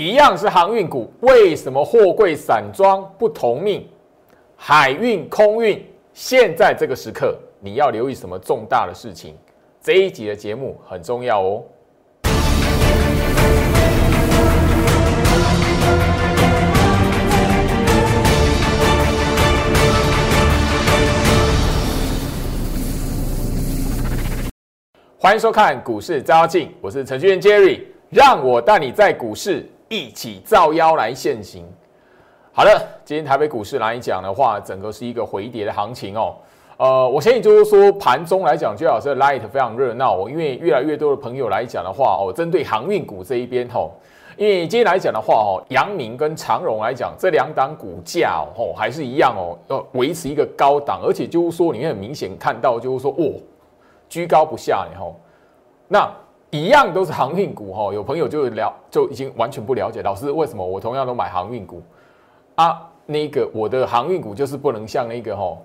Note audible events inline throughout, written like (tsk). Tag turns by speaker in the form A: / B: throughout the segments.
A: 一样是航运股，为什么货柜散装不同命？海运、空运，现在这个时刻，你要留意什么重大的事情？这一集的节目很重要哦。欢迎收看股市招妖，我是程序员 Jerry，让我带你在股市一起造妖来现行。好的，今天台北股市来讲的话，整个是一个回跌的行情哦。呃，我相信就是说盘中来讲，最好是 Light 非常热闹哦，因为越来越多的朋友来讲的话哦，针对航运股这一边吼，因为今天来讲的话哦，阳明跟长荣来讲，这两档股价哦还是一样哦，要维持一个高档，而且就是说你会很明显看到就是说哦。居高不下，然后那一样都是航运股哈。有朋友就了就已经完全不了解，老师为什么我同样都买航运股啊？那个我的航运股就是不能像那个哈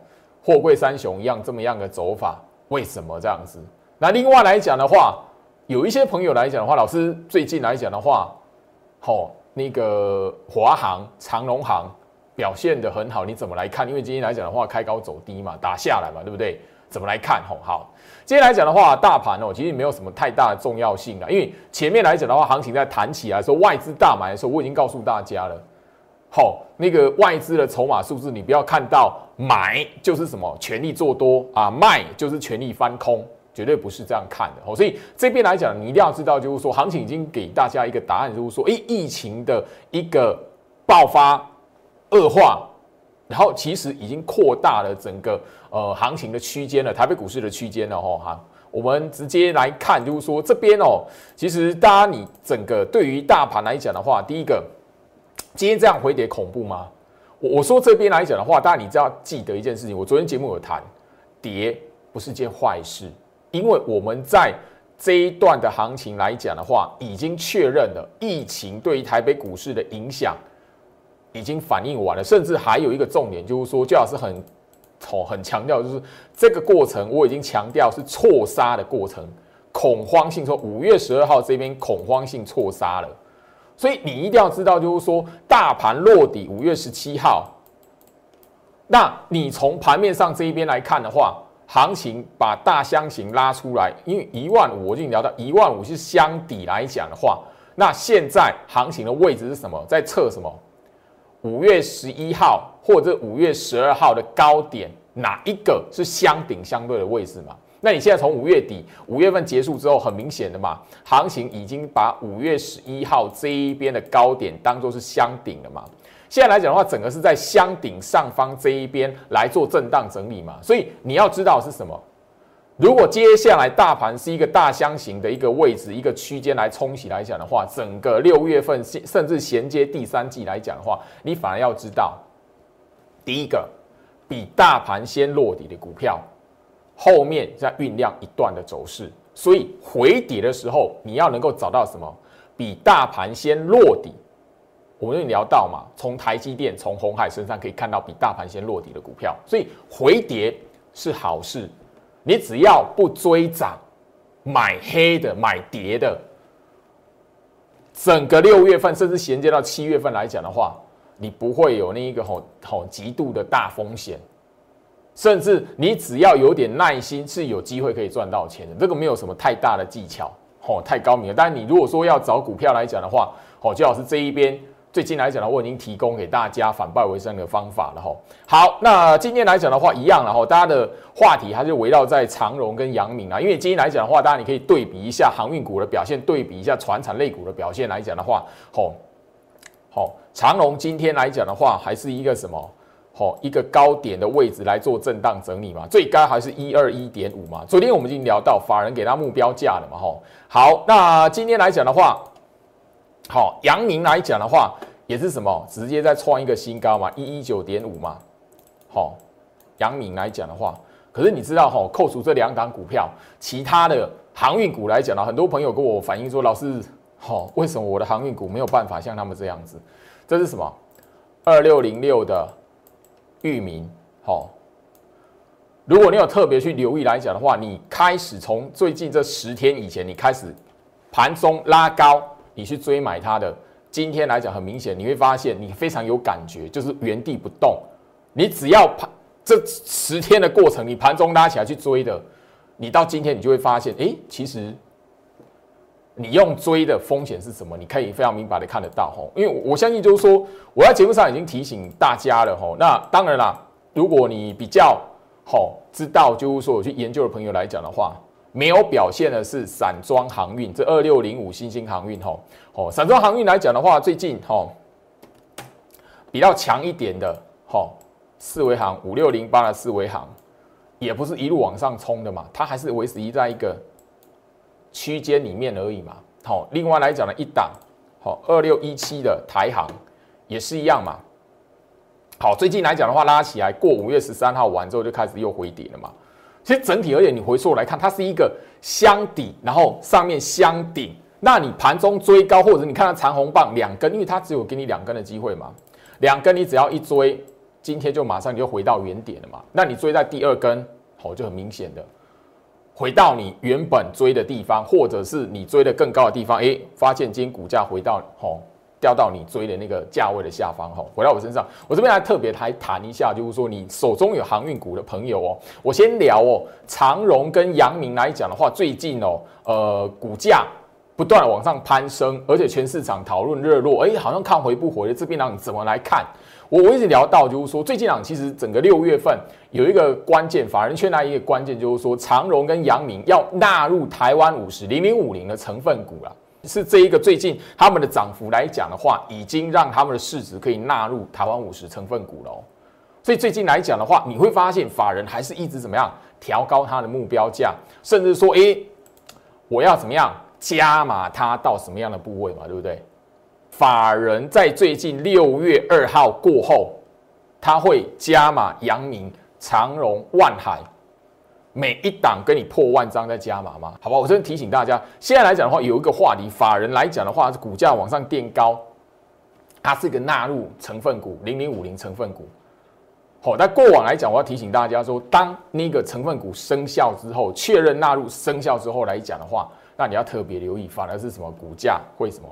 A: 货柜三雄一样这么样的走法，为什么这样子？那另外来讲的话，有一些朋友来讲的话，老师最近来讲的话，好那个华航、长龙航表现的很好，你怎么来看？因为今天来讲的话，开高走低嘛，打下来嘛，对不对？怎么来看？吼，好，今天来讲的话，大盘哦，其实没有什么太大的重要性了，因为前面来讲的话，行情在弹起来说外资大买的时候，我已经告诉大家了，好，那个外资的筹码数字，你不要看到买就是什么全力做多啊，卖就是全力翻空，绝对不是这样看的。哦，所以这边来讲，你一定要知道，就是说行情已经给大家一个答案，就是说，诶，疫情的一个爆发恶化。然后其实已经扩大了整个呃行情的区间了，台北股市的区间了吼哈。我们直接来看，就是说这边哦，其实大家你整个对于大盘来讲的话，第一个，今天这样回跌恐怖吗？我我说这边来讲的话，大家你知道记得一件事情，我昨天节目有谈，跌不是件坏事，因为我们在这一段的行情来讲的话，已经确认了疫情对于台北股市的影响。已经反映完了，甚至还有一个重点，就是说，最好是很，哦，很强调，就是这个过程我已经强调是错杀的过程，恐慌性说五月十二号这边恐慌性错杀了，所以你一定要知道，就是说大盘落底五月十七号，那你从盘面上这一边来看的话，行情把大箱型拉出来，因为一万五，我已经聊到一万五是箱底来讲的话，那现在行情的位置是什么？在测什么？五月十一号或者五月十二号的高点，哪一个是相顶相对的位置嘛？那你现在从五月底五月份结束之后，很明显的嘛，行情已经把五月十一号这一边的高点当做是相顶了嘛？现在来讲的话，整个是在箱顶上方这一边来做震荡整理嘛？所以你要知道是什么？如果接下来大盘是一个大箱型的一个位置、一个区间来冲洗来讲的话，整个六月份甚至衔接第三季来讲的话，你反而要知道，第一个比大盘先落底的股票，后面在酝酿一段的走势，所以回跌的时候，你要能够找到什么比大盘先落底。我们聊到嘛，从台积电、从红海身上可以看到比大盘先落底的股票，所以回跌是好事。你只要不追涨，买黑的，买跌的，整个六月份甚至衔接到七月份来讲的话，你不会有那一个吼吼极度的大风险，甚至你只要有点耐心，是有机会可以赚到钱的。这个没有什么太大的技巧，吼太高明了。但是你如果说要找股票来讲的话，吼最好是这一边。最近来讲呢，我已经提供给大家反败为胜的方法了哈。好，那今天来讲的话，一样了哈。大家的话题还是围绕在长荣跟阳明啊，因为今天来讲的话，大家你可以对比一下航运股的表现，对比一下船产类股的表现来讲的话，吼，好，长荣今天来讲的话，还是一个什么？好，一个高点的位置来做震荡整理嘛，最高还是一二一点五嘛。昨天我们已经聊到法人给他目标价了嘛，吼。好，那今天来讲的话。好，阳明来讲的话，也是什么，直接在创一个新高嘛，一一九点五嘛。好，杨敏来讲的话，可是你知道哈，扣除这两档股票，其他的航运股来讲呢，很多朋友跟我反映说，老师，好，为什么我的航运股没有办法像他们这样子？这是什么？二六零六的域名。好，如果你有特别去留意来讲的话，你开始从最近这十天以前，你开始盘中拉高。你去追买它的今天来讲很明显，你会发现你非常有感觉，就是原地不动。你只要盘这十天的过程，你盘中拉起来去追的，你到今天你就会发现，哎，其实你用追的风险是什么？你可以非常明白的看得到吼。因为我相信就是说，我在节目上已经提醒大家了吼。那当然啦，如果你比较好知道，就是说我去研究的朋友来讲的话。没有表现的是散装航运，这二六零五新兴航运吼哦，散装航运来讲的话，最近吼比较强一点的吼四维航五六零八的四维航，也不是一路往上冲的嘛，它还是维持在一个区间里面而已嘛。好，另外来讲呢，一档好二六一七的台航也是一样嘛。好，最近来讲的话，拉起来过五月十三号完之后就开始又回跌了嘛。其实整体而言，你回溯来看，它是一个箱底，然后上面箱顶。那你盘中追高，或者你看到长红棒两根，因为它只有给你两根的机会嘛，两根你只要一追，今天就马上你就回到原点了嘛。那你追在第二根，哦，就很明显的回到你原本追的地方，或者是你追的更高的地方，哎，发现今天股价回到哦。掉到你追的那个价位的下方哈，回到我身上，我这边来特别来谈一下，就是说你手中有航运股的朋友哦，我先聊哦，长荣跟阳明来讲的话，最近哦，呃，股价不断往上攀升，而且全市场讨论热络，哎，好像看回不回的这边呢，你怎么来看？我我一直聊到就是说，最近啊，其实整个六月份有一个关键，法人圈内一个关键就是说，长荣跟阳明要纳入台湾五十零零五零的成分股了。是这一个最近他们的涨幅来讲的话，已经让他们的市值可以纳入台湾五十成分股了。所以最近来讲的话，你会发现法人还是一直怎么样调高它的目标价，甚至说，哎，我要怎么样加码它到什么样的部位嘛，对不对？法人在最近六月二号过后，他会加码阳明、长荣、万海。每一档跟你破万张在加码吗？好吧，我这边提醒大家，现在来讲的话，有一个话题，法人来讲的话，是股价往上垫高，它是一个纳入成分股零零五零成分股。好，在过往来讲，我要提醒大家说，当那个成分股生效之后，确认纳入生效之后来讲的话，那你要特别留意，反而是什么股价会什么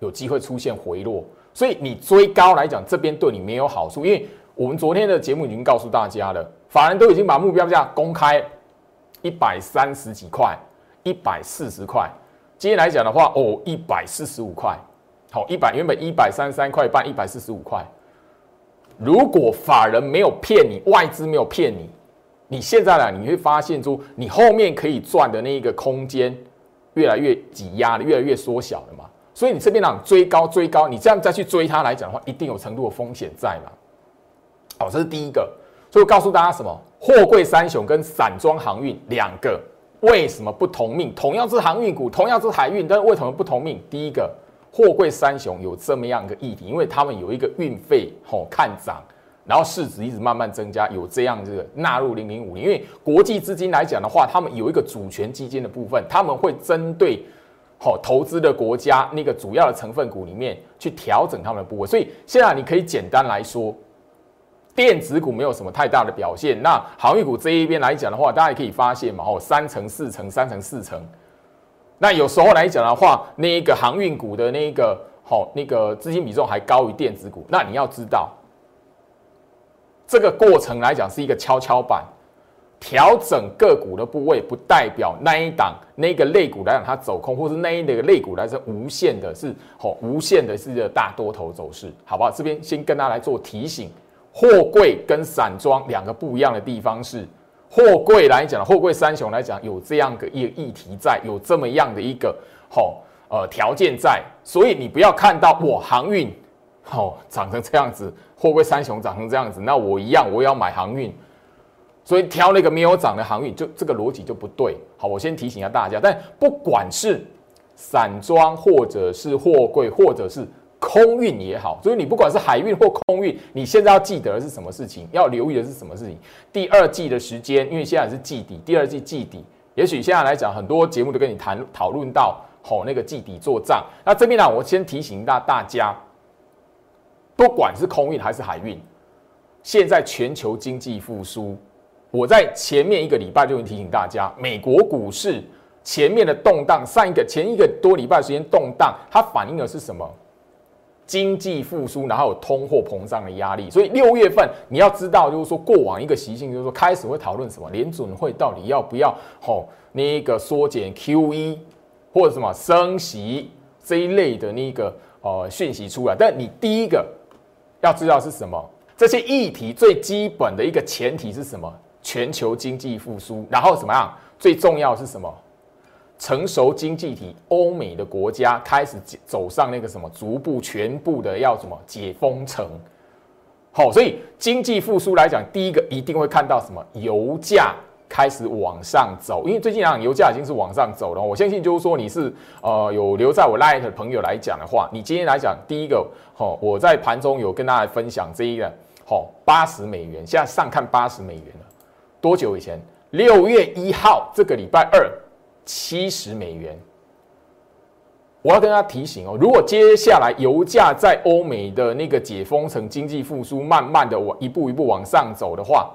A: 有机会出现回落，所以你追高来讲，这边对你没有好处，因为我们昨天的节目已经告诉大家了。法人都已经把目标价公开，一百三十几块，一百四十块。今天来讲的话，哦，一百四十五块，好，一百原本一百三十三块半，一百四十五块。如果法人没有骗你，外资没有骗你，你现在呢，你会发现出你后面可以赚的那一个空间越来越挤压了，越来越缩小了嘛。所以你这边呢追高追高，你这样再去追它来讲的话，一定有程度的风险在嘛。好，这是第一个。所以告诉大家什么？货柜三雄跟散装航运两个为什么不同命？同样是航运股，同样是海运，但是为什么不同命？第一个，货柜三雄有这么样一个议题，因为他们有一个运费吼看涨，然后市值一直慢慢增加，有这样子纳入零零五零。因为国际资金来讲的话，他们有一个主权基金的部分，他们会针对好投资的国家那个主要的成分股里面去调整他们的部位。所以现在你可以简单来说。电子股没有什么太大的表现，那航运股这一边来讲的话，大家也可以发现嘛，哦，三成、四成、三成、四成。那有时候来讲的话，那一个航运股的那个好那个资金比重还高于电子股。那你要知道，这个过程来讲是一个跷跷板，调整个股的部位，不代表那一档那个类股来讲它走空，或是那一个类股来说无限的是好无限的是一个大多头走势，好不好？这边先跟大家来做提醒。货柜跟散装两个不一样的地方是，货柜来讲，货柜三雄来讲有这样的一个议题在，有这么样的一个好呃条件在，所以你不要看到我航运好长成这样子，货柜三雄长成这样子，那我一样我也要买航运，所以挑那个没有涨的航运，就这个逻辑就不对。好，我先提醒一下大家，但不管是散装或者是货柜或者是。空运也好，所以你不管是海运或空运，你现在要记得的是什么事情？要留意的是什么事情？第二季的时间，因为现在是季底，第二季季底，也许现在来讲，很多节目都跟你谈讨论到吼那个季底做账。那这边呢，我先提醒大大家，不管是空运还是海运，现在全球经济复苏，我在前面一个礼拜就已经提醒大家，美国股市前面的动荡，上一个前一个多礼拜时间动荡，它反映的是什么？经济复苏，然后有通货膨胀的压力，所以六月份你要知道，就是说过往一个习性，就是说开始会讨论什么联准会到底要不要吼那个缩减 QE 或者什么升息这一类的那个呃讯息出来，但你第一个要知道是什么？这些议题最基本的一个前提是什么？全球经济复苏，然后怎么样？最重要是什么？成熟经济体欧美的国家开始走上那个什么，逐步全部的要什么解封城。好，所以经济复苏来讲，第一个一定会看到什么？油价开始往上走，因为最近啊，油价已经是往上走了。我相信就是说，你是呃有留在我 Light 的朋友来讲的话，你今天来讲，第一个，好，我在盘中有跟大家分享这一个，好，八十美元，现在上看八十美元了。多久以前？六月一号，这个礼拜二。七十美元，我要跟大家提醒哦，如果接下来油价在欧美的那个解封成经济复苏，慢慢的往一步一步往上走的话，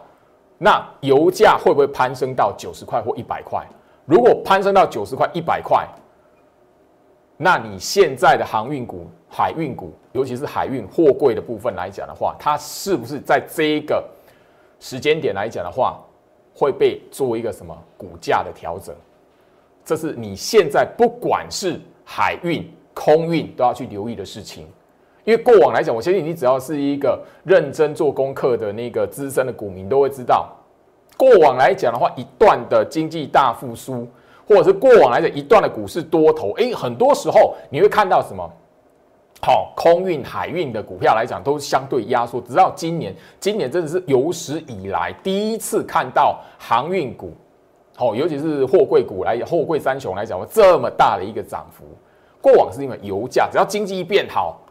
A: 那油价会不会攀升到九十块或一百块？如果攀升到九十块、一百块，那你现在的航运股、海运股，尤其是海运货柜的部分来讲的话，它是不是在这一个时间点来讲的话，会被做一个什么股价的调整？这是你现在不管是海运、空运都要去留意的事情，因为过往来讲，我相信你只要是一个认真做功课的那个资深的股民，都会知道，过往来讲的话，一段的经济大复苏，或者是过往来讲一段的股市多头，诶，很多时候你会看到什么？好，空运、海运的股票来讲，都相对压缩。直到今年，今年真的是有史以来第一次看到航运股。哦，尤其是货柜股来，货柜三雄来讲，这么大的一个涨幅，过往是因为油价，只要经济一变好，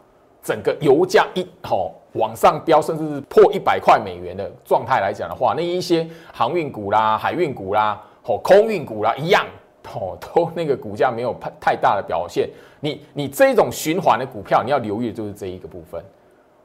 A: 整个油价一吼往上飙，甚至是破一百块美元的状态来讲的话，那一些航运股啦、海运股啦、吼空运股啦，一样，哦，都那个股价没有太太大的表现。你你这种循环的股票，你要留意的就是这一个部分。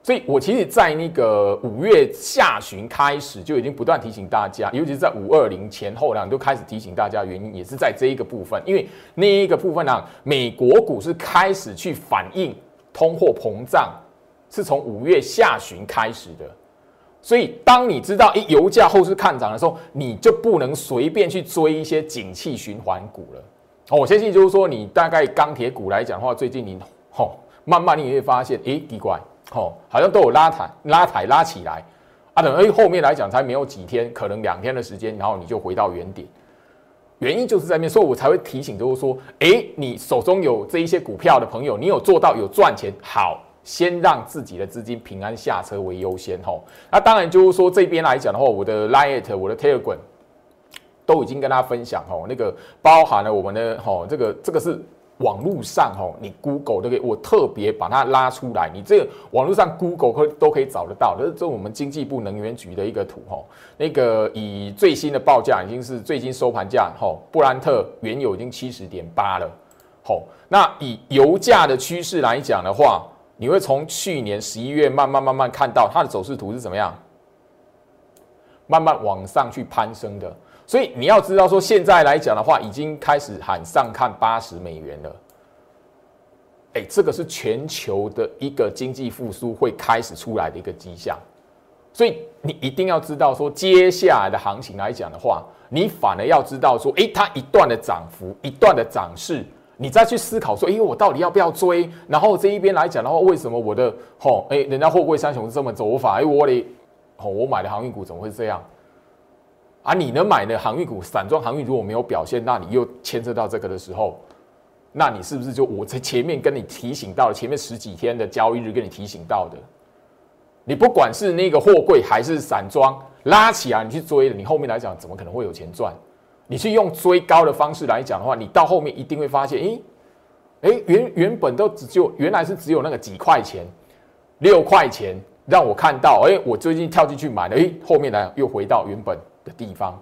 A: 所以，我其实，在那个五月下旬开始，就已经不断提醒大家，尤其是在五二零前后呢，都开始提醒大家，原因也是在这一个部分，因为那一个部分呢，美国股市开始去反映通货膨胀，是从五月下旬开始的。所以，当你知道一油价后市看涨的时候，你就不能随便去追一些景气循环股了。哦，我相信就是说，你大概钢铁股来讲的话，最近你吼，慢慢你也会发现，诶，奇怪。哦，好像都有拉抬、拉抬、拉起来啊！等于后面来讲才没有几天，可能两天的时间，然后你就回到原点。原因就是在面，所以我才会提醒，就是说，哎，你手中有这一些股票的朋友，你有做到有赚钱，好，先让自己的资金平安下车为优先。吼，那当然就是说这边来讲的话，我的 Lite、我的 Telegram 都已经跟大家分享，吼，那个包含了我们的，吼，这个这个是。网络上吼，你 Google 都可以，我特别把它拉出来。你这个网络上 Google 可都可以找得到。这是我们经济部能源局的一个图吼，那个以最新的报价已经是最新收盘价吼，布兰特原油已经七十点八了吼。那以油价的趋势来讲的话，你会从去年十一月慢慢慢慢看到它的走势图是怎么样，慢慢往上去攀升的。所以你要知道，说现在来讲的话，已经开始喊上看八十美元了。哎，这个是全球的一个经济复苏会开始出来的一个迹象。所以你一定要知道，说接下来的行情来讲的话，你反而要知道说，哎，它一段的涨幅，一段的涨势，你再去思考说，哎，我到底要不要追？然后这一边来讲的话，为什么我的吼，哎，人家货柜三雄是这么走法？哎，我的吼，我买的航运股怎么会这样？啊，你能买的航运股、散装航运如果没有表现，那你又牵涉到这个的时候，那你是不是就我在前面跟你提醒到了，前面十几天的交易日跟你提醒到的，你不管是那个货柜还是散装拉起来，你去追你后面来讲怎么可能会有钱赚？你去用追高的方式来讲的话，你到后面一定会发现，诶，诶，原原本都只就原来是只有那个几块钱、六块钱，让我看到，诶，我最近跳进去买了，诶，后面来又回到原本。的地方，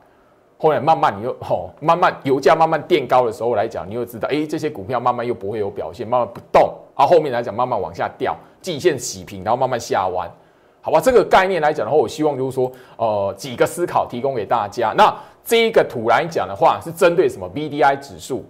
A: 后来慢慢你又吼，(laughs) 慢慢油价慢慢垫高的时候来讲，你又知道，哎，这些股票慢慢又不会有表现，慢慢不动，啊，后面来讲慢慢往下掉，季线洗平，然后慢慢下弯，好吧？这个概念来讲的话，我希望就是说，呃，几个思考提供给大家。那这一个图来讲的话，是针对什么？B D I 指数，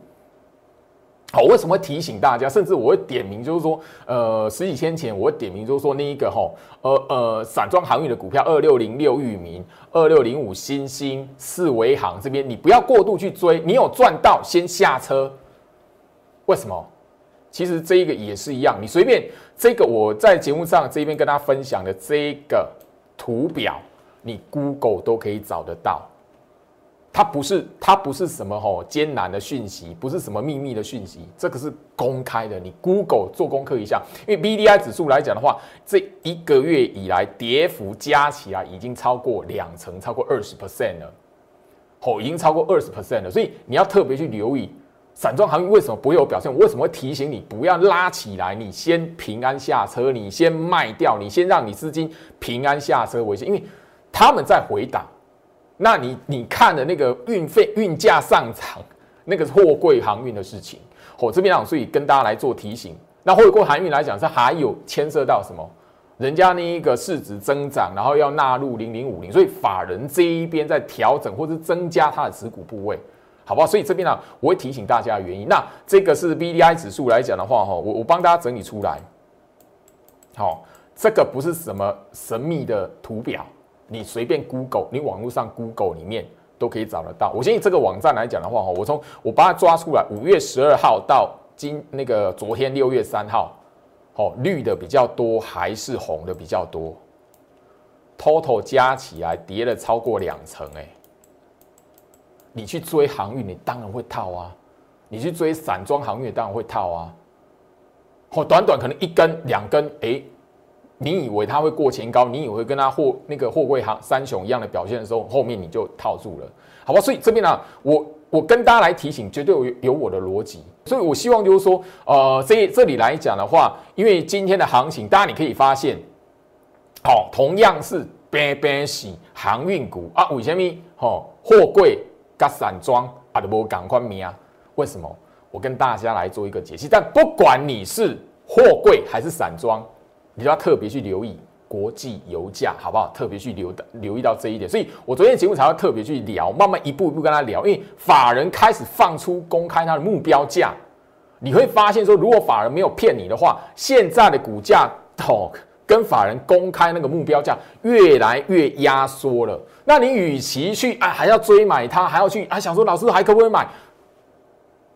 A: 好，为什么提醒大家？甚至我会点名，就是说，呃，十几天前我会点名，就是说那一个哈，呃呃，散装航运的股票二六零六裕民、二六零五新兴、四维行这边，你不要过度去追，你有赚到先下车。为什么？其实这一个也是一样，你随便这个我在节目上这边跟大家分享的这个图表，你 Google 都可以找得到。它不是，它不是什么吼艰难的讯息，不是什么秘密的讯息，这个是公开的。你 Google 做功课一下，因为 B D I 指数来讲的话，这一个月以来跌幅加起来已经超过两成，超过二十 percent 了，吼，已经超过二十 percent 了。所以你要特别去留意，散装航运为什么不会有表现？我为什么会提醒你不要拉起来？你先平安下车，你先卖掉，你先让你资金平安下车为先，因为他们在回档。那你你看的那个运费运价上涨，那个货柜航运的事情。我这边啊，所以跟大家来做提醒。那货柜航运来讲，是还有牵涉到什么？人家那一个市值增长，然后要纳入零零五零，所以法人这一边在调整或是增加它的持股部位，好不好？所以这边呢，我会提醒大家原因。那这个是 B D I 指数来讲的话，哈，我我帮大家整理出来。好，这个不是什么神秘的图表。你随便 Google，你网络上 Google 里面都可以找得到。我相信这个网站来讲的话，哈，我从我把它抓出来，五月十二号到今那个昨天六月三号，哦，绿的比较多还是红的比较多？Total 加起来跌了超过两成，哎，你去追航运，你当然会套啊；你去追散装航运，当然会套啊。哦，短短可能一根两根，哎。你以为它会过前高，你以为跟它货那个货柜行三雄一样的表现的时候，后面你就套住了，好吧？所以这边呢，我我跟大家来提醒，绝对有有我的逻辑。所以我希望就是说，呃，这这里来讲的话，因为今天的行情，大家你可以发现，好，同样是边边洗航运股啊，为什么？哦，货柜加散装啊都无赶快名啊？为什么？我跟大家来做一个解析。但不管你是货柜还是散装。你就要特别去留意国际油价，好不好？特别去留留意到这一点，所以我昨天节目才要特别去聊，慢慢一步一步跟他聊。因为法人开始放出公开他的目标价，你会发现说，如果法人没有骗你的话，现在的股价哦，跟法人公开那个目标价越来越压缩了。那你与其去啊，还要追买它，还要去啊，想说老师还可不可以买？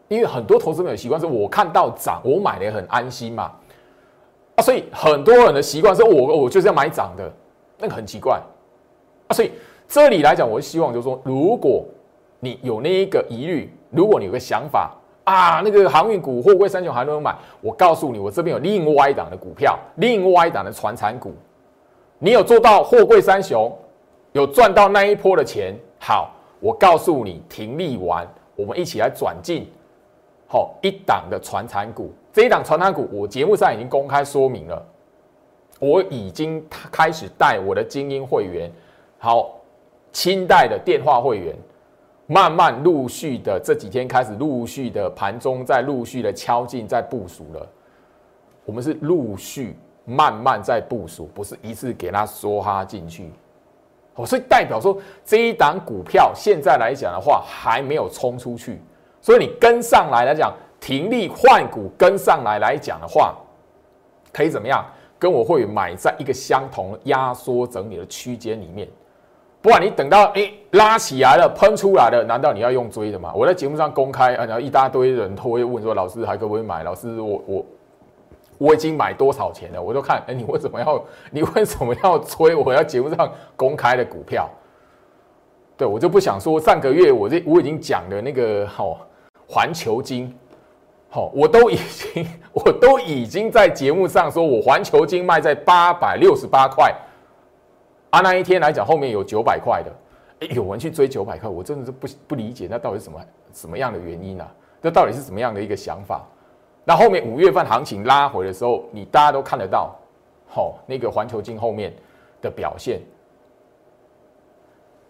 A: 因为很多投资者有习惯是，我看到涨，我买的也很安心嘛。啊，所以很多人的习惯是我我就是要买涨的，那个很奇怪啊。所以这里来讲，我希望就是说，如果你有那一个疑虑，如果你有个想法啊，那个航运股、货柜三雄还能买，我告诉你，我这边有另外一档的股票，另外一档的船产股，你有做到货柜三雄，有赚到那一波的钱，好，我告诉你，停利完，我们一起来转进，好一档的船产股。这一档传单股，我节目上已经公开说明了，我已经开始带我的精英会员，好，清代的电话会员，慢慢陆续的这几天开始陆续的盘中在陆续的敲进在部署了，我们是陆续慢慢在部署，不是一次给他梭哈进去，哦，所以代表说这一档股票现在来讲的话还没有冲出去，所以你跟上来来讲。停利换股跟上来来讲的话，可以怎么样？跟我会买在一个相同压缩整理的区间里面。不管你等到哎拉起来了喷出来了，难道你要用追的吗？我在节目上公开，然后一大堆人都会问说：“老师还可不可以买？”老师，我我我已经买多少钱了？我都看，哎，你为什么要你为什么要追？我要节目上公开的股票，对我就不想说。上个月我这我已经讲的那个哦，环球金。好，我都已经，(laughs) 我都已经在节目上说，我环球金卖在八百六十八块，啊，那一天来讲，后面有九百块的，哎，有人去追九百块，我真的是不不理解，那到底什么什么样的原因呢？这到底是什么样的一个想法？那后面五月份行情拉回的时候，你大家都看得到，好，那个环球金后面的表现。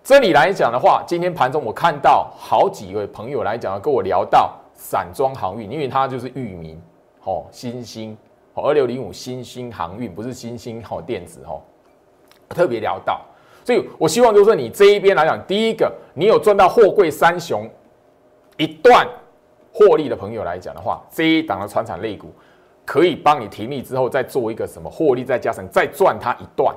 A: 这里来讲的话，今天盘中我看到好几位朋友来讲，跟我聊到。散装航运，因为它就是域名，哦，新兴，哦，二六零五新兴航运，不是新兴哦电子哦，特别聊到，所以我希望就是说你这一边来讲，第一个你有赚到货柜三雄一段获利的朋友来讲的话，这一档的船产类股可以帮你停利之后再做一个什么获利再加成，再赚它一段。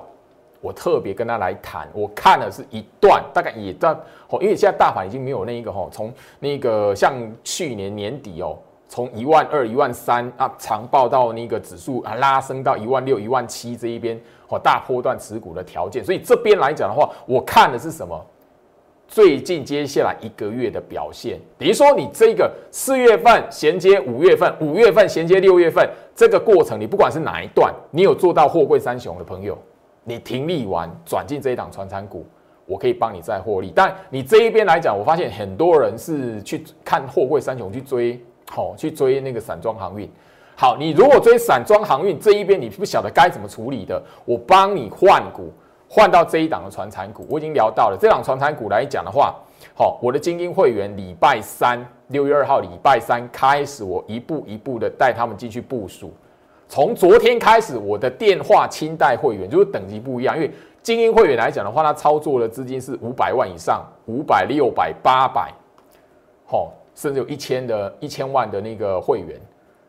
A: 我特别跟他来谈，我看的是一段，大概也段哦，因为现在大盘已经没有那一个哈，从那个像去年年底哦，从一万二、一万三啊，长报到那个指数啊拉升到一万六、一万七这一边哦，大波段持股的条件，所以这边来讲的话，我看的是什么？最近接下来一个月的表现，比如说你这个四月份衔接五月份，五月份衔接六月份，这个过程你不管是哪一段，你有做到货柜三雄的朋友，你停利完转进这一档传产股，我可以帮你再获利。但你这一边来讲，我发现很多人是去看货柜三雄去追，好去追那个散装航运。好，你如果追散装航运这一边，你不晓得该怎么处理的，我帮你换股。换到这一档的传产股，我已经聊到了。这档传产股来讲的话，好，我的精英会员礼拜三六月二号礼拜三开始，我一步一步的带他们进去部署。从昨天开始，我的电话清代会员就是等级不一样，因为精英会员来讲的话，他操作的资金是五百万以上，五百、六百、八百，好，甚至有一千的一千万的那个会员。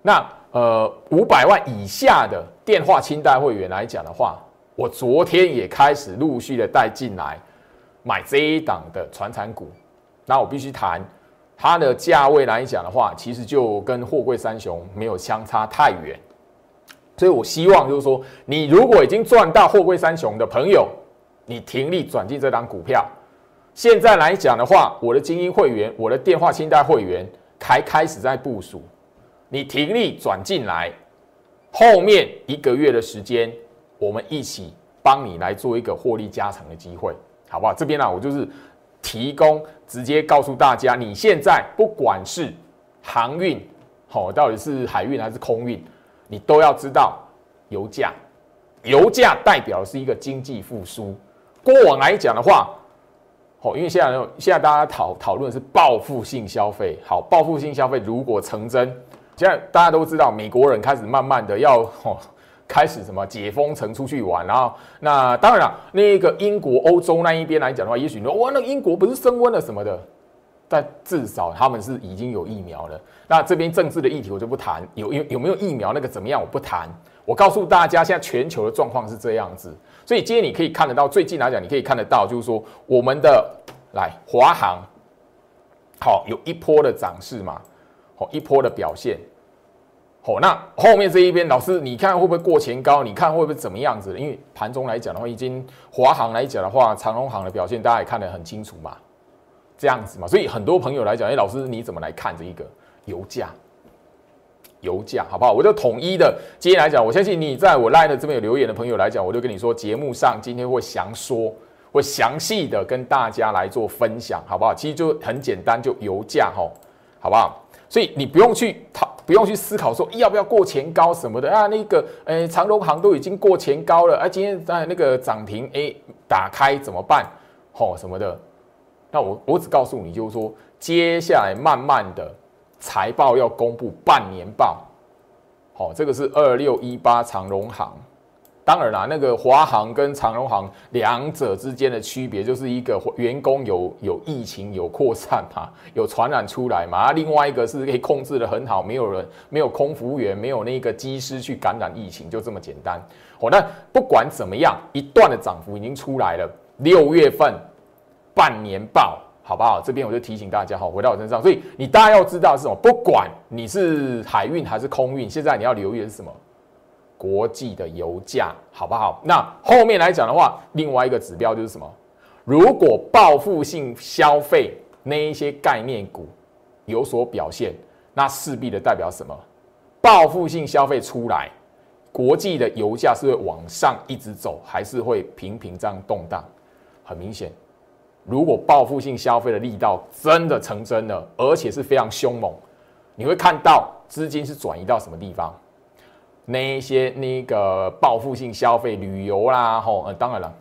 A: 那呃，五百万以下的电话清代会员来讲的话。我昨天也开始陆续的带进来买这一档的传产股，那我必须谈它的价位来讲的话，其实就跟货柜三雄没有相差太远，所以我希望就是说，你如果已经赚到货柜三雄的朋友，你停利转进这档股票，现在来讲的话，我的精英会员，我的电话清单会员才开始在部署，你停利转进来，后面一个月的时间。我们一起帮你来做一个获利加成的机会，好不好？这边呢，我就是提供直接告诉大家，你现在不管是航运，好，到底是海运还是空运，你都要知道油价，油价代表的是一个经济复苏。过往来讲的话，好，因为现在现在大家讨讨论是报复性消费，好，报复性消费如果成真，现在大家都知道，美国人开始慢慢的要，(laughs) 哦。开始什么解封城出去玩，然后那当然了，那个英国、欧洲那一边来讲的话，也许你说哇，那英国不是升温了什么的，但至少他们是已经有疫苗了。那这边政治的议题我就不谈，有有有没有疫苗那个怎么样我不谈。我告诉大家，现在全球的状况是这样子，所以今天你可以看得到，最近来讲你可以看得到，就是说我们的来华航，好有一波的涨势嘛，好一波的表现。好，那后面这一边，老师你看会不会过前高？你看会不会怎么样子？因为盘中来讲的话，已经华航来讲的话，长隆航的表现大家也看得很清楚嘛，这样子嘛。所以很多朋友来讲，哎，老师你怎么来看这一个油价？油价好不好？我就统一的今天来讲，我相信你在我 line 的这边有留言的朋友来讲，我就跟你说，节目上今天会详说，会详细的跟大家来做分享，好不好？其实就很简单，就油价哈，好不好？所以你不用去讨。不用去思考说要不要过前高什么的啊，那个诶长隆行都已经过前高了，啊今天在那个涨停诶打开怎么办？吼什么的？那我我只告诉你就是说，接下来慢慢的财报要公布半年报，好，这个是二六一八长隆行。当然啦，那个华航跟长荣航两者之间的区别，就是一个员工有有疫情有扩散嘛，有传染出来嘛，啊，另外一个是可以控制的很好，没有人没有空服务员，没有那个机师去感染疫情，就这么简单。哦，那不管怎么样，一段的涨幅已经出来了。六月份半年报，好不好？这边我就提醒大家，哈，回到我身上，所以你大家要知道是什么？不管你是海运还是空运，现在你要留意的是什么？国际的油价好不好？那后面来讲的话，另外一个指标就是什么？如果报复性消费那一些概念股有所表现，那势必的代表什么？报复性消费出来，国际的油价是会往上一直走，还是会平平这样动荡？很明显，如果报复性消费的力道真的成真了，而且是非常凶猛，你会看到资金是转移到什么地方？那一些那个报复性消费、旅游啦，吼，呃，当然了，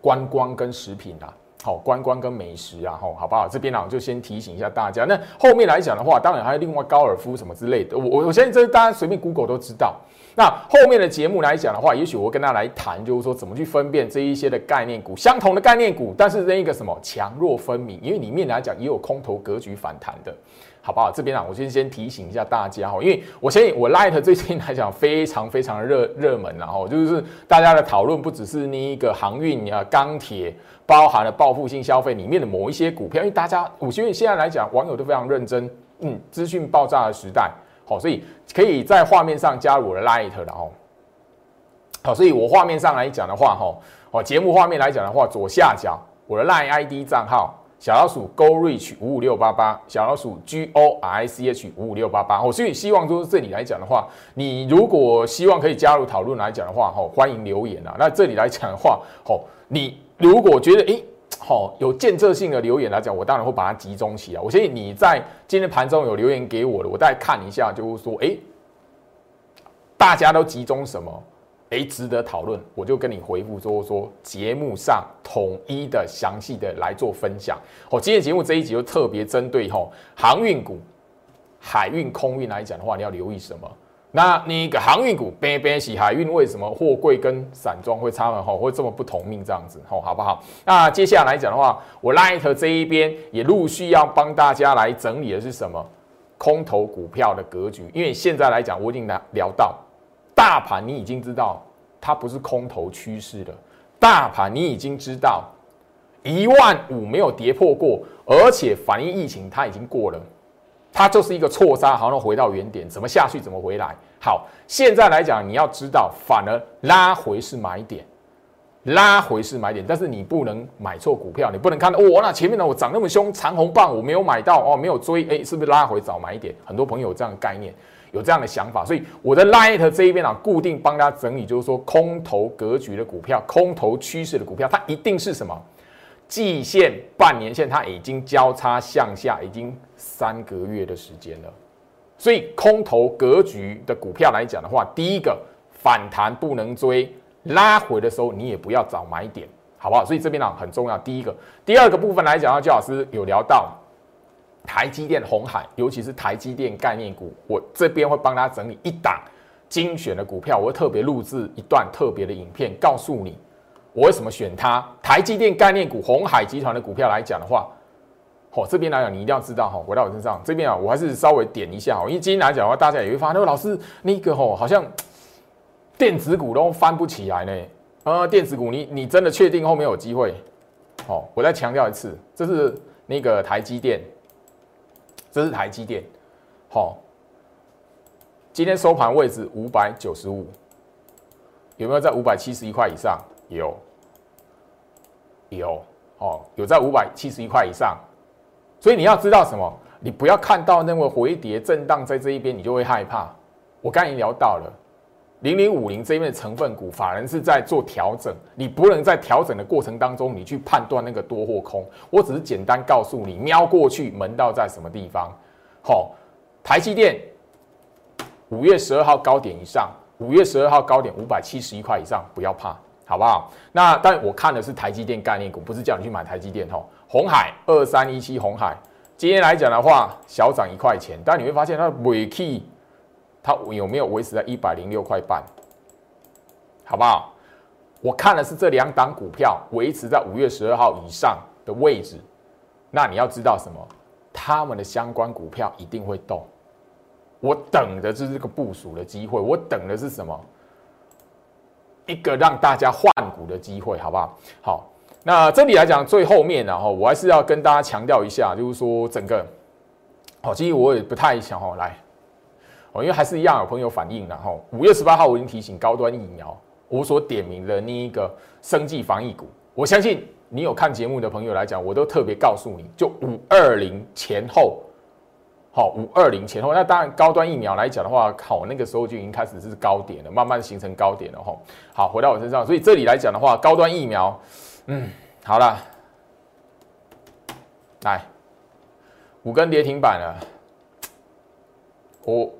A: 观光跟食品啦，好，观光跟美食啊，吼，好不好？这边呢，我就先提醒一下大家。那后面来讲的话，当然还有另外高尔夫什么之类的，我我我相信这大家随便 Google 都知道。那后面的节目来讲的话，也许我跟大家来谈，就是说怎么去分辨这一些的概念股，相同的概念股，但是那一个什么强弱分明，因为里面来讲也有空头格局反弹的。好不好？这边啊，我先先提醒一下大家哈，因为我相信我 Light 最近来讲非常非常热热门然后就是大家的讨论不只是那一个航运啊、钢铁，包含了报复性消费里面的某一些股票，因为大家我觉得现在来讲，网友都非常认真，嗯，资讯爆炸的时代，好，所以可以在画面上加入我的 Light 然后，好，所以我画面上来讲的话，哈，哦，节目画面来讲的话，左下角我的 Light ID 账号。小老鼠 Go Reach 五五六八八，小老鼠 G O R I C H 五五六八八。哦，所以希望就是这里来讲的话，你如果希望可以加入讨论来讲的话，吼，欢迎留言啊。那这里来讲的话，吼，你如果觉得诶，好有建设性的留言来讲，我当然会把它集中起来。我相信你在今天盘中有留言给我的，我再看一下，就是说，诶，大家都集中什么？诶，值得讨论，我就跟你回复说说节目上统一的详细的来做分享。哦，今天节目这一集就特别针对吼航运股、海运、空运来讲的话，你要留意什么？那那个航运股边边洗海运为什么货柜跟散装会差呢？吼，会这么不同命这样子？吼，好不好？那接下来讲的话，我 Light 这一边也陆续要帮大家来整理的是什么？空头股票的格局，因为现在来讲，我已经聊聊到。大盘你已经知道它不是空头趋势的，大盘你已经知道一万五没有跌破过，而且反映疫情它已经过了，它就是一个错杀，好像回到原点，怎么下去怎么回来。好，现在来讲你要知道，反而拉回是买点，拉回是买点，但是你不能买错股票，你不能看到哦，那前面呢我涨那么凶，长红棒我没有买到哦，没有追，哎，是不是拉回早买点？很多朋友有这样的概念。有这样的想法，所以我的 Light 这一边啊，固定帮大家整理，就是说空头格局的股票，空头趋势的股票，它一定是什么？季线、半年线，它已经交叉向下，已经三个月的时间了。所以空头格局的股票来讲的话，第一个反弹不能追，拉回的时候你也不要找买点，好不好？所以这边呢很重要。第一个，第二个部分来讲，焦老师有聊到。台积电、红海，尤其是台积电概念股，我这边会帮大家整理一档精选的股票，我会特别录制一段特别的影片，告诉你我为什么选它。台积电概念股、红海集团的股票来讲的话，哦，这边来讲你一定要知道哈，回到我身上这边啊，我还是稍微点一下哈，因为今天来讲的话，大家也会发现，老师那个吼好像电子股都翻不起来呢。呃，电子股你你真的确定后面有机会？哦，我再强调一次，这是那个台积电。这是台积电，好，今天收盘位置五百九十五，有没有在五百七十一块以上？有，有，哦，有在五百七十一块以上。所以你要知道什么？你不要看到那个回跌震荡在这一边，你就会害怕。我刚才已经聊到了零零五零这边的成分股，法人是在做调整，你不能在调整的过程当中，你去判断那个多或空。我只是简单告诉你，瞄过去门道在什么地方。好，台积电五月十二号高点以上，五月十二号高点五百七十一块以上，不要怕，好不好？那但我看的是台积电概念股，不是叫你去买台积电。吼，红海二三一七，红海今天来讲的话，小涨一块钱，但你会发现它尾气它有没有维持在一百零六块半？好不好？我看的是这两档股票维持在五月十二号以上的位置，那你要知道什么？他们的相关股票一定会动，我等的就是这个部署的机会，我等的是什么？一个让大家换股的机会，好不好？好，那这里来讲最后面，然后我还是要跟大家强调一下，就是说整个，好，其实我也不太想哦来，哦，因为还是一样有朋友反映，然后五月十八号我已经提醒高端疫苗，我所点名的那一个生技防疫股，我相信。你有看节目的朋友来讲，我都特别告诉你，就五二零前后，好，五二零前后，那当然高端疫苗来讲的话，好，那个时候就已经开始是高点了，慢慢形成高点了哈。好，回到我身上，所以这里来讲的话，高端疫苗，嗯，好了，来五根跌停板了，我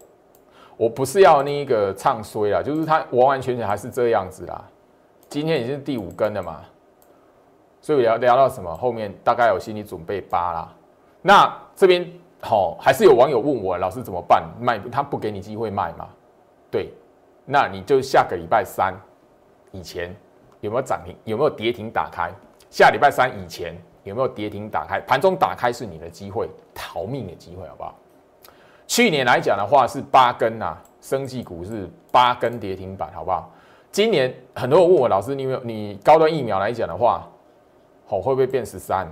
A: 我不是要那个唱衰了，就是它完完全全还是这样子啦。今天已经是第五根了嘛。所以聊聊到什么？后面大概有心理准备八啦。那这边好，还是有网友问我，老师怎么办？卖他不给你机会卖嘛？对，那你就下个礼拜三以前有没有涨停？有没有跌停打开？下礼拜三以前有没有跌停打开？盘中打开是你的机会，逃命的机会，好不好？去年来讲的话是八根啊，生技股是八根跌停板，好不好？今年很多人问我老师，你有没有你高端疫苗来讲的话，好会不会变十三？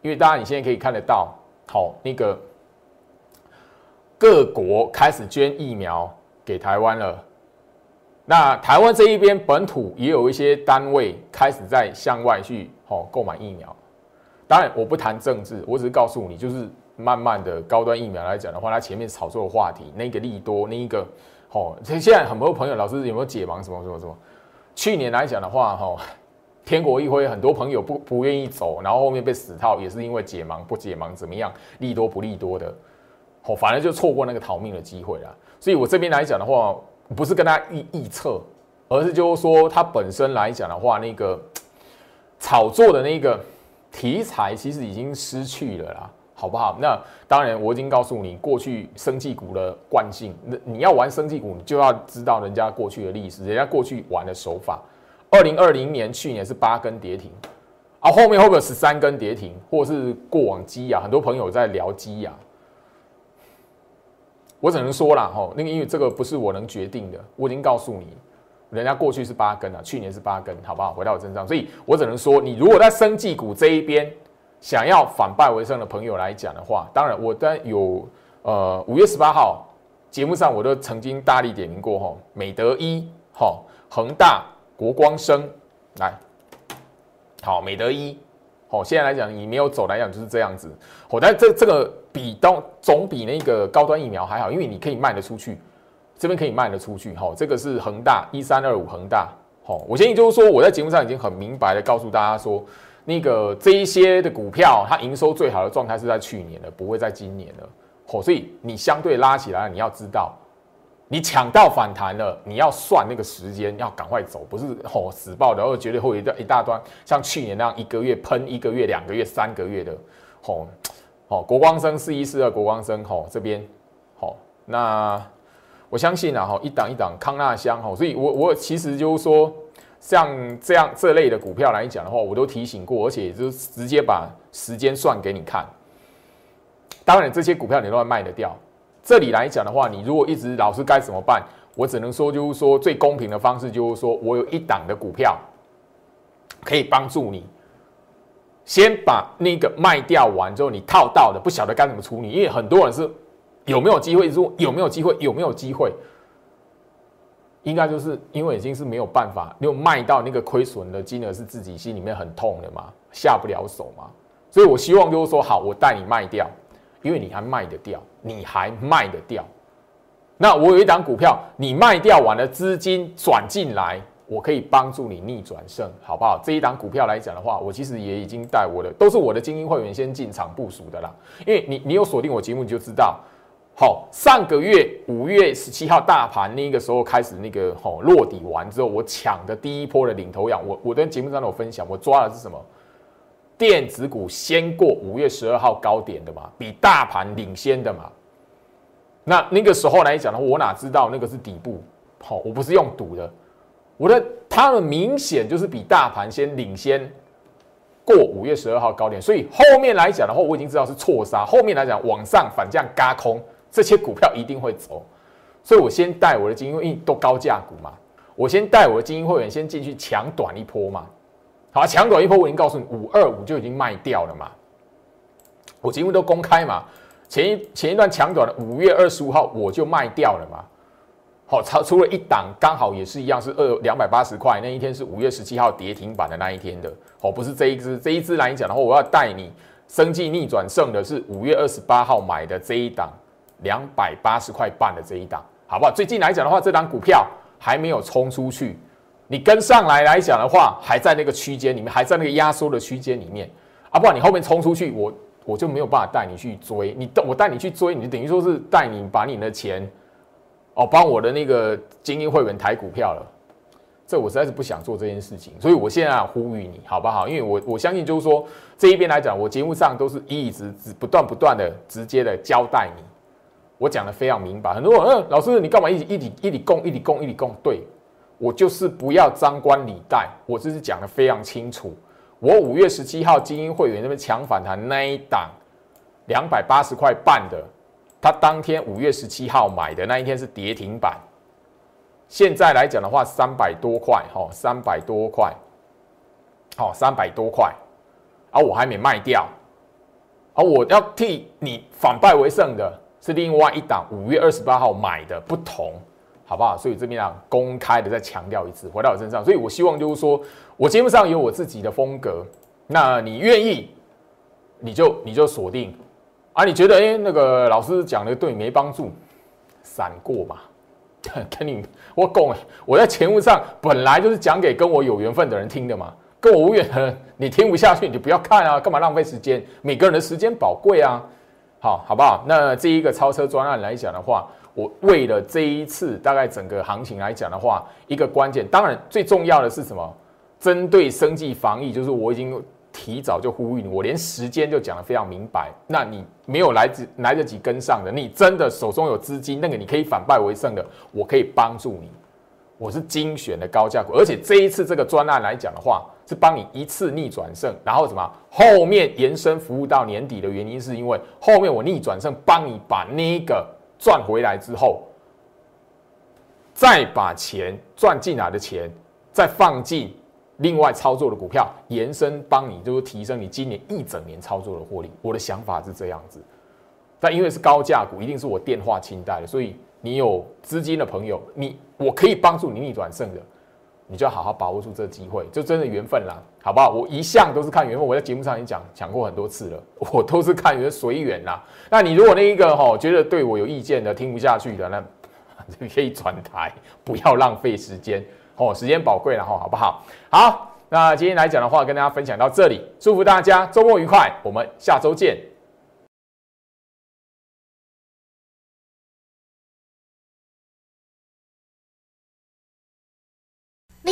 A: 因为大家你现在可以看得到，好那个各国开始捐疫苗给台湾了。那台湾这一边本土也有一些单位开始在向外去哦购买疫苗。当然我不谈政治，我只是告诉你，就是慢慢的高端疫苗来讲的话，它前面炒作的话题，那个利多，那一个哦，现在很多朋友老师有没有解盲什么什么什么？去年来讲的话，哈。天国一挥，很多朋友不不愿意走，然后后面被死套，也是因为解盲不解盲怎么样，利多不利多的，哦，反而就错过那个逃命的机会了。所以我这边来讲的话，不是跟他预预测，而是就是说它本身来讲的话，那个 (tsk) 炒作的那个题材其实已经失去了啦，好不好？那当然我已经告诉你，过去生技股的惯性，那你要玩生技股，你就要知道人家过去的历史，人家过去玩的手法。二零二零年去年是八根跌停，啊，后面会不会十三根跌停，或是过往基亚？很多朋友在聊基亚，我只能说了吼，那个因为这个不是我能决定的，我已经告诉你，人家过去是八根啊，去年是八根，好不好？回到我身上，所以我只能说，你如果在生技股这一边想要反败为胜的朋友来讲的话，当然我在有呃五月十八号节目上我都曾经大力点名过吼，美德一哈恒大。国光生来，好，美德一，好，现在来讲，你没有走来讲就是这样子，好，但这这个比到总比那个高端疫苗还好，因为你可以卖得出去，这边可以卖得出去，好，这个是恒大一三二五恒大，好，我建议就是说，我在节目上已经很明白的告诉大家说，那个这一些的股票，它营收最好的状态是在去年的，不会在今年的，好，所以你相对拉起来，你要知道。你抢到反弹了，你要算那个时间，要赶快走，不是吼死爆，然后绝对会一大一大段，像去年那样一个月喷一个月、两个月、三个月的吼吼国光生四一四二国光生吼这边吼，那我相信啊吼一档一档康纳香吼，所以我我其实就是说像这样这类的股票来讲的话，我都提醒过，而且就直接把时间算给你看。当然这些股票你都要卖得掉。这里来讲的话，你如果一直老是该怎么办？我只能说，就是说最公平的方式，就是说我有一档的股票可以帮助你，先把那个卖掉完之后，你套到的不晓得该怎么处理，因为很多人是有没有机会，说有没有机会，有没有机会，应该就是因为已经是没有办法，又卖到那个亏损的金额是自己心里面很痛的嘛，下不了手嘛，所以我希望就是说，好，我带你卖掉。因为你还卖得掉，你还卖得掉，那我有一档股票，你卖掉完了，资金转进来，我可以帮助你逆转胜，好不好？这一档股票来讲的话，我其实也已经带我的，都是我的精英会员先进场部署的啦。因为你，你有锁定我节目，你就知道，好，上个月五月十七号大盘那个时候开始那个好落底完之后，我抢的第一波的领头羊，我我在节目上有分享，我抓的是什么？电子股先过五月十二号高点的嘛，比大盘领先的嘛。那那个时候来讲的话，我哪知道那个是底部？好，我不是用赌的，我的他们明显就是比大盘先领先过五月十二号高点，所以后面来讲的话，我已经知道是错杀。后面来讲往上反降嘎空，这些股票一定会走，所以我先带我的精英，因为都高价股嘛，我先带我的精英会员先进去抢短一波嘛。好，抢短一波，我已经告诉你，五二五就已经卖掉了嘛。我节目都公开嘛，前一前一段抢短的五月二十五号我就卖掉了嘛。好，超出了一档，刚好也是一样是二两百八十块，那一天是五月十七号跌停板的那一天的。哦，不是这一只，这一只来讲的话，我要带你生计逆转胜的是五月二十八号买的这一档两百八十块半的这一档，好不好？最近来讲的话，这档股票还没有冲出去。你跟上来来讲的话，还在那个区间里面，还在那个压缩的区间里面，啊，不然你后面冲出去，我我就没有办法带你去追。你我带你去追，你就等于说是带你把你的钱，哦，帮我的那个精英会员抬股票了。这我实在是不想做这件事情，所以我现在呼吁你，好不好？因为我我相信就是说这一边来讲，我节目上都是一直直不断不断的直接的交代你，我讲的非常明白。很多人嗯，老师你干嘛一直一直一直供一里供一里供？对。我就是不要张冠李戴，我这是讲的非常清楚。我五月十七号精英会员那边抢反弹那一档，两百八十块半的，他当天五月十七号买的那一天是跌停板。现在来讲的话，三百多块，哈，三百多块，好，三百多块，啊，我还没卖掉，啊，我要替你反败为胜的是另外一档五月二十八号买的，不同，好不好？所以这边啊，公开的再强调一次，回到我身上，所以我希望就是说我节目上有我自己的风格，那你愿意，你就你就锁定。啊，你觉得哎，那个老师讲的对没帮助，闪过嘛？(laughs) 跟你我讲，我在节目上本来就是讲给跟我有缘分的人听的嘛，跟我无缘的你听不下去你就不要看啊，干嘛浪费时间？每个人的时间宝贵啊，好好不好？那这一个超车专案来讲的话，我为了这一次大概整个行情来讲的话，一个关键，当然最重要的是什么？针对生计防疫，就是我已经。提早就呼吁你，我连时间就讲得非常明白。那你没有来自来得及跟上的，你真的手中有资金，那个你可以反败为胜的，我可以帮助你。我是精选的高价股，而且这一次这个专案来讲的话，是帮你一次逆转胜，然后什么后面延伸服务到年底的原因，是因为后面我逆转胜帮你把那个赚回来之后，再把钱赚进来的钱再放进。另外操作的股票延伸帮你，就是提升你今年一整年操作的获利。我的想法是这样子，但因为是高价股，一定是我电话清代的，所以你有资金的朋友，你我可以帮助你逆转胜的，你就要好好把握住这个机会，就真的缘分啦，好不好？我一向都是看缘分，我在节目上已经讲讲过很多次了，我都是看缘随缘啦。那你如果那一个哈觉得对我有意见的，听不下去的，那 (laughs) 可以转台，不要浪费时间。哦，时间宝贵了哈，好不好？好，那今天来讲的话，跟大家分享到这里，祝福大家周末愉快，我们下周见。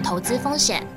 B: 投资风险。